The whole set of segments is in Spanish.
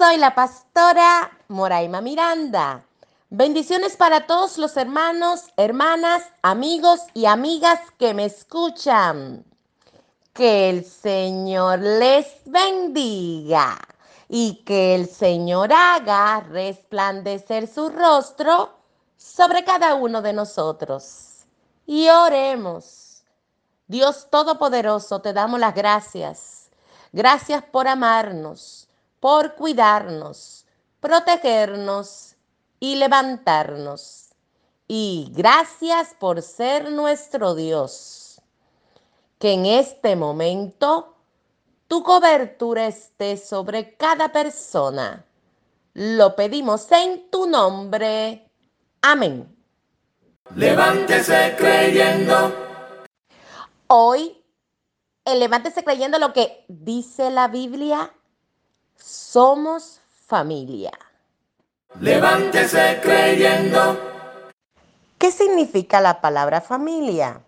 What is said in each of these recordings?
Soy la pastora Moraima Miranda. Bendiciones para todos los hermanos, hermanas, amigos y amigas que me escuchan. Que el Señor les bendiga y que el Señor haga resplandecer su rostro sobre cada uno de nosotros. Y oremos. Dios Todopoderoso, te damos las gracias Gracias por amarnos, por cuidarnos, protegernos y levantarnos. Y gracias por ser nuestro Dios. Que en este momento tu cobertura esté sobre cada persona. Lo pedimos en tu nombre. Amén. Levántese creyendo. Hoy levántese creyendo lo que dice la Biblia. Somos familia. Levántese creyendo. ¿Qué significa la palabra familia?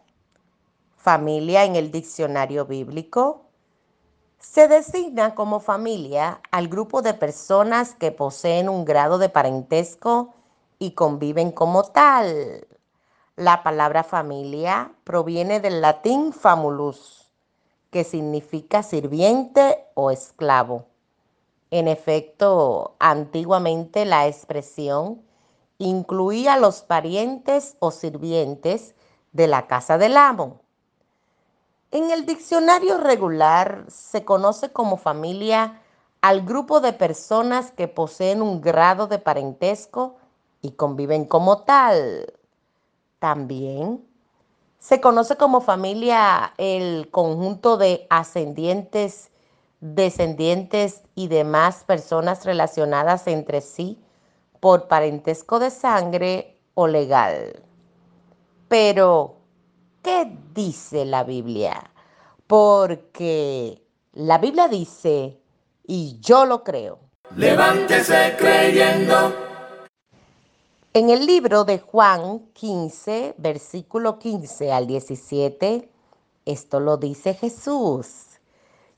Familia en el diccionario bíblico se designa como familia al grupo de personas que poseen un grado de parentesco y conviven como tal. La palabra familia proviene del latín famulus, que significa sirviente o esclavo. En efecto, antiguamente la expresión incluía a los parientes o sirvientes de la casa del amo. En el diccionario regular se conoce como familia al grupo de personas que poseen un grado de parentesco y conviven como tal. También se conoce como familia el conjunto de ascendientes, descendientes y demás personas relacionadas entre sí por parentesco de sangre o legal. Pero, ¿qué dice la Biblia? Porque la Biblia dice, y yo lo creo. Levántese creyendo en el libro de Juan 15, versículo 15 al 17, esto lo dice Jesús.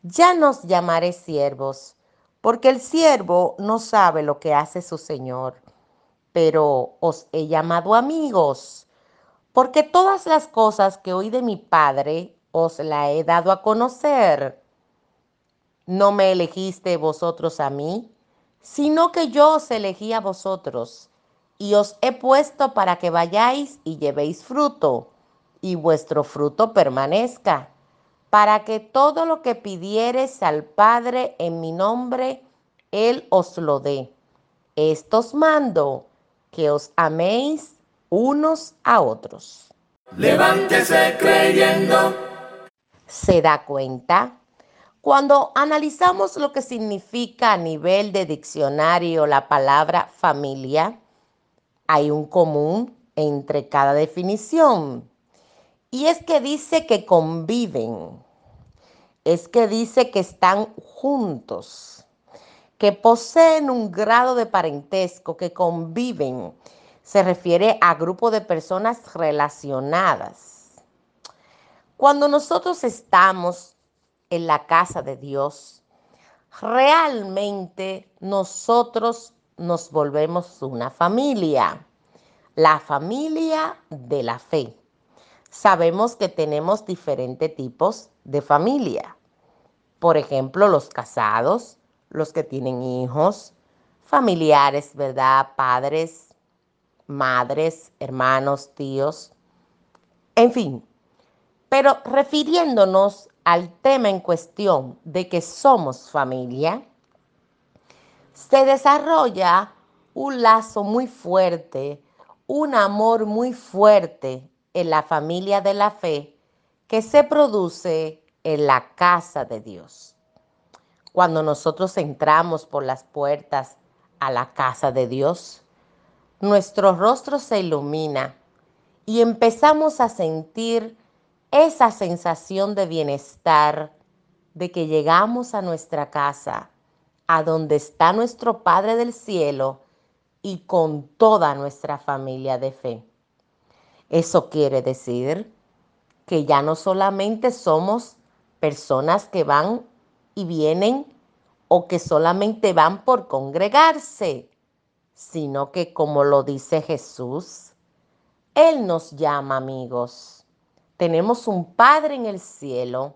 Ya nos llamaré siervos, porque el siervo no sabe lo que hace su Señor, pero os he llamado amigos, porque todas las cosas que oí de mi Padre os la he dado a conocer. No me elegiste vosotros a mí, sino que yo os elegí a vosotros y os he puesto para que vayáis y llevéis fruto, y vuestro fruto permanezca, para que todo lo que pidiereis al Padre en mi nombre, Él os lo dé. Estos mando, que os améis unos a otros. Levántese creyendo. ¿Se da cuenta? Cuando analizamos lo que significa a nivel de diccionario la palabra familia, hay un común entre cada definición. Y es que dice que conviven, es que dice que están juntos, que poseen un grado de parentesco, que conviven. Se refiere a grupo de personas relacionadas. Cuando nosotros estamos en la casa de Dios, realmente nosotros nos volvemos una familia, la familia de la fe. Sabemos que tenemos diferentes tipos de familia. Por ejemplo, los casados, los que tienen hijos, familiares, ¿verdad? Padres, madres, hermanos, tíos, en fin. Pero refiriéndonos al tema en cuestión de que somos familia, se desarrolla un lazo muy fuerte, un amor muy fuerte en la familia de la fe que se produce en la casa de Dios. Cuando nosotros entramos por las puertas a la casa de Dios, nuestro rostro se ilumina y empezamos a sentir esa sensación de bienestar de que llegamos a nuestra casa, a donde está nuestro Padre del Cielo y con toda nuestra familia de fe. Eso quiere decir que ya no solamente somos personas que van y vienen o que solamente van por congregarse, sino que como lo dice Jesús, Él nos llama amigos. Tenemos un Padre en el cielo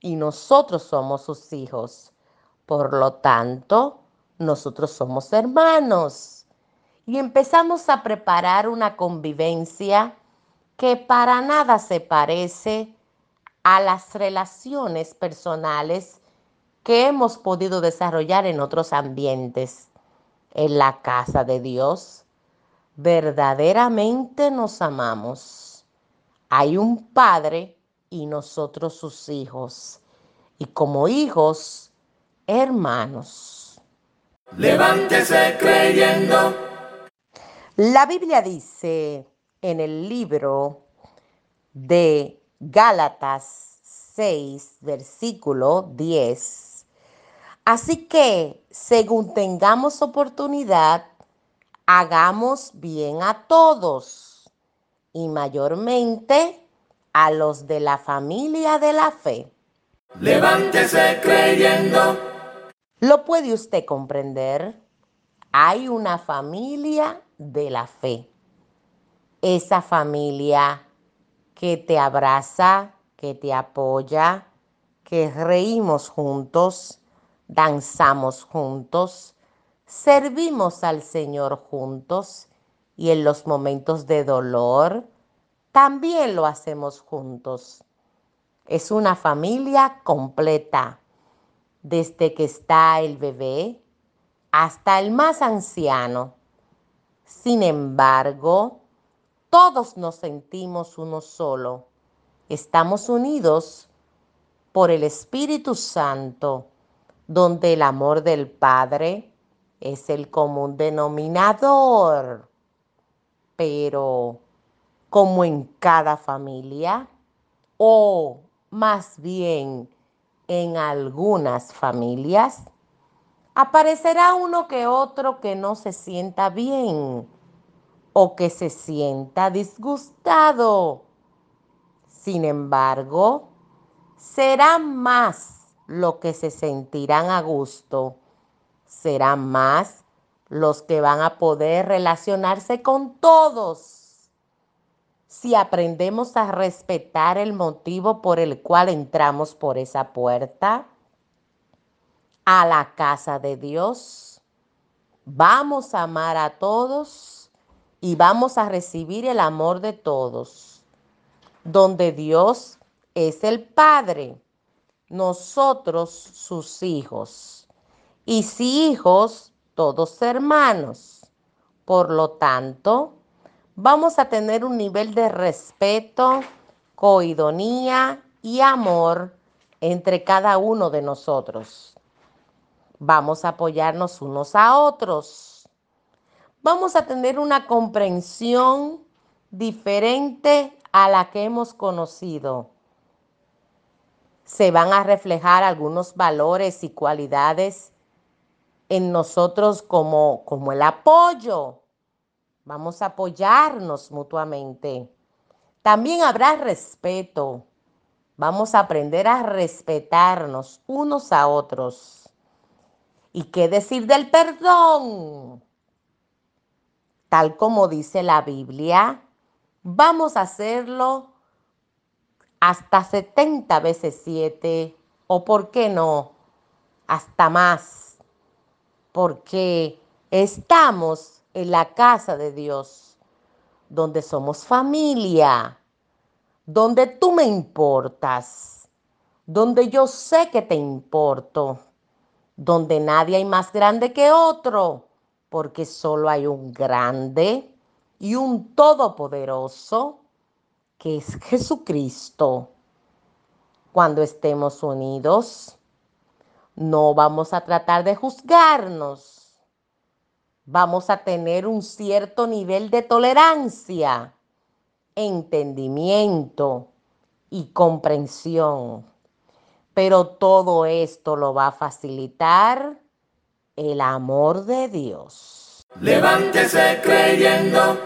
y nosotros somos sus hijos. Por lo tanto, nosotros somos hermanos. Y empezamos a preparar una convivencia que para nada se parece a las relaciones personales que hemos podido desarrollar en otros ambientes. En la casa de Dios, verdaderamente nos amamos. Hay un Padre y nosotros sus hijos. Y como hijos, hermanos. Levántese creyendo. La Biblia dice en el libro de Gálatas 6, versículo 10. Así que, según tengamos oportunidad, hagamos bien a todos y mayormente a los de la familia de la fe. Levántese creyendo. ¿Lo puede usted comprender? Hay una familia de la fe esa familia que te abraza, que te apoya, que reímos juntos, danzamos juntos, servimos al Señor juntos y en los momentos de dolor también lo hacemos juntos. Es una familia completa, desde que está el bebé hasta el más anciano. Sin embargo, todos nos sentimos uno solo. Estamos unidos por el Espíritu Santo, donde el amor del Padre es el común denominador. Pero, como en cada familia, o más bien en algunas familias, aparecerá uno que otro que no se sienta bien o que se sienta disgustado. Sin embargo, serán más los que se sentirán a gusto, serán más los que van a poder relacionarse con todos. Si aprendemos a respetar el motivo por el cual entramos por esa puerta a la casa de Dios, vamos a amar a todos y vamos a recibir el amor de todos, donde Dios es el Padre, nosotros sus hijos, y si hijos, todos hermanos. Por lo tanto, vamos a tener un nivel de respeto, coidonía y amor entre cada uno de nosotros. Vamos a apoyarnos unos a otros vamos a tener una comprensión diferente a la que hemos conocido. Se van a reflejar algunos valores y cualidades en nosotros como, como el apoyo. Vamos a apoyarnos mutuamente. También habrá respeto. Vamos a aprender a respetarnos unos a otros. ¿Y qué decir del perdón? Tal como dice la Biblia, vamos a hacerlo hasta 70 veces 7 o por qué no, hasta más, porque estamos en la casa de Dios, donde somos familia, donde tú me importas, donde yo sé que te importo, donde nadie hay más grande que otro porque solo hay un grande y un todopoderoso que es Jesucristo. Cuando estemos unidos, no vamos a tratar de juzgarnos, vamos a tener un cierto nivel de tolerancia, entendimiento y comprensión. Pero todo esto lo va a facilitar el amor de Dios. Levántese creyendo.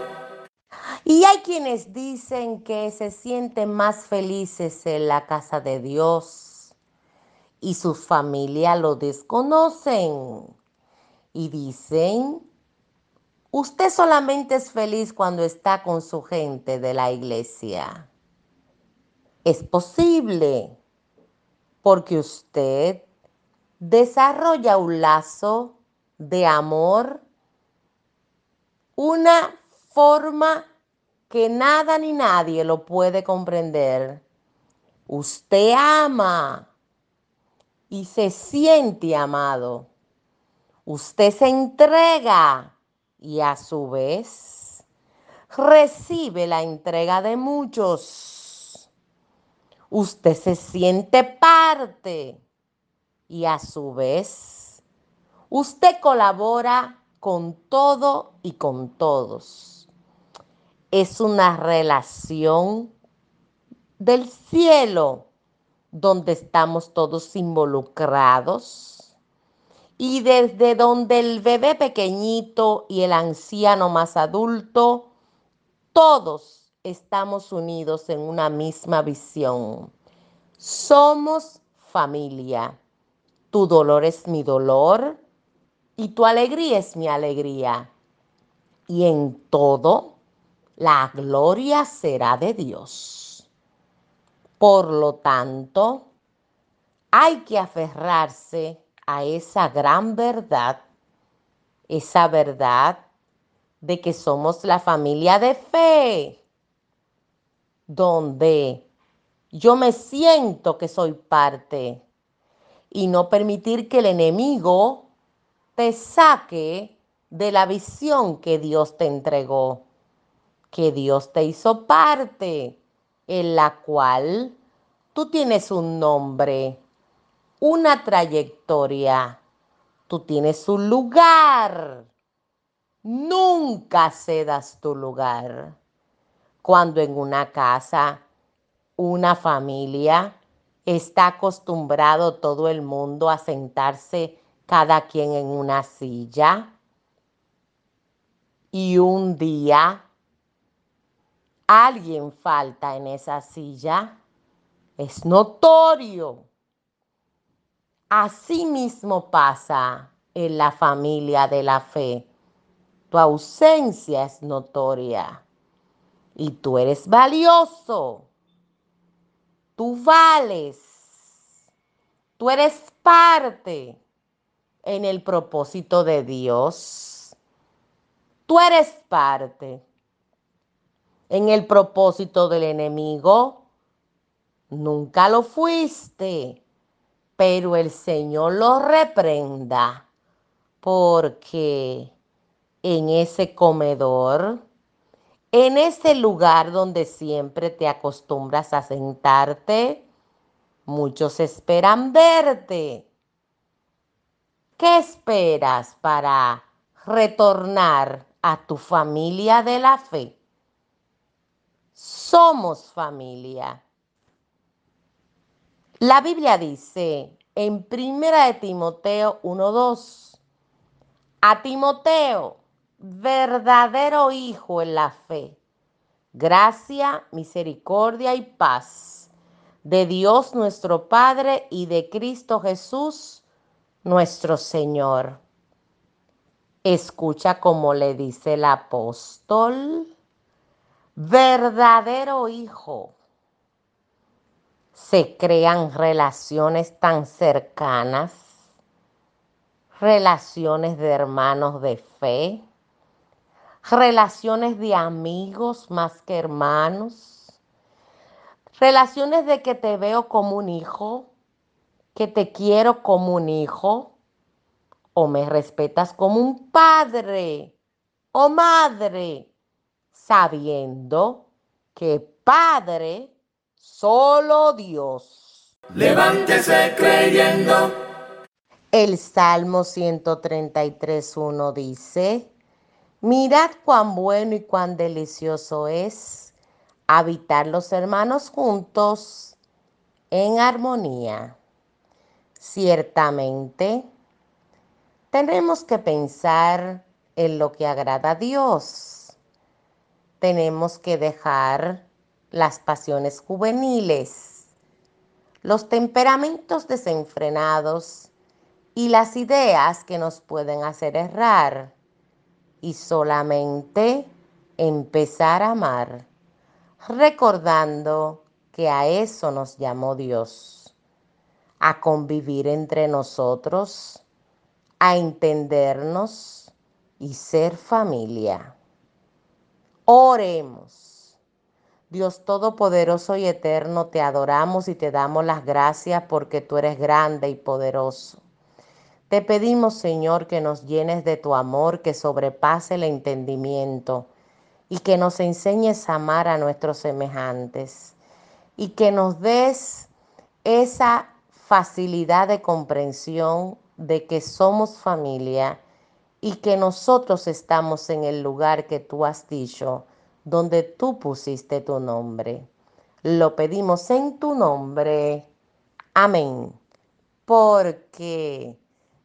Y hay quienes dicen que se sienten más felices en la casa de Dios y sus familias lo desconocen y dicen, usted solamente es feliz cuando está con su gente de la iglesia. Es posible porque usted desarrolla un lazo de amor, una forma que nada ni nadie lo puede comprender. Usted ama y se siente amado. Usted se entrega y a su vez recibe la entrega de muchos usted se siente parte y a su vez usted colabora con todo y con todos. Es una relación del cielo donde estamos todos involucrados y desde donde el bebé pequeñito y el anciano más adulto, todos estamos unidos en una misma visión. Somos familia. Tu dolor es mi dolor y tu alegría es mi alegría. Y en todo, la gloria será de Dios. Por lo tanto, hay que aferrarse a esa gran verdad, esa verdad de que somos la familia de fe donde yo me siento que soy parte y no permitir que el enemigo te saque de la visión que Dios te entregó, que Dios te hizo parte, en la cual tú tienes un nombre, una trayectoria, tú tienes un lugar. Nunca cedas tu lugar cuando en una casa, una familia, está acostumbrado todo el mundo a sentarse cada quien en una silla y un día alguien falta en esa silla, es notorio. Así mismo pasa en la familia de la fe. Tu ausencia es notoria y tú eres valioso. Tú vales. Tú eres parte en el propósito de Dios. Tú eres parte en el propósito del enemigo. Nunca lo fuiste, pero el Señor lo reprenda porque en ese comedor en ese lugar donde siempre te acostumbras a sentarte, muchos esperan verte. ¿Qué esperas para retornar a tu familia de la fe? Somos familia. La Biblia dice en Primera de Timoteo 1:2, a Timoteo, verdadero Hijo en la fe. Gracia, misericordia y paz de Dios nuestro Padre y de Cristo Jesús nuestro Señor. Escucha como le dice el apóstol, verdadero Hijo. Se crean relaciones tan cercanas, relaciones de hermanos de fe relaciones de amigos más que hermanos, relaciones de que te veo como un hijo, que te quiero como un hijo, o me respetas como un padre o madre, sabiendo que padre solo Dios. Levántese creyendo. El Salmo 133.1 dice, Mirad cuán bueno y cuán delicioso es habitar los hermanos juntos en armonía. Ciertamente, tenemos que pensar en lo que agrada a Dios. Tenemos que dejar las pasiones juveniles, los temperamentos desenfrenados y las ideas que nos pueden hacer errar y solamente empezar a amar, recordando que a eso nos llamó Dios, a convivir entre nosotros, a entendernos y ser familia. Oremos. Dios Todopoderoso y Eterno, te adoramos y te damos las gracias porque tú eres grande y poderoso. Te pedimos, Señor, que nos llenes de tu amor que sobrepase el entendimiento y que nos enseñes a amar a nuestros semejantes y que nos des esa facilidad de comprensión de que somos familia y que nosotros estamos en el lugar que tú has dicho, donde tú pusiste tu nombre. Lo pedimos en tu nombre. Amén. Porque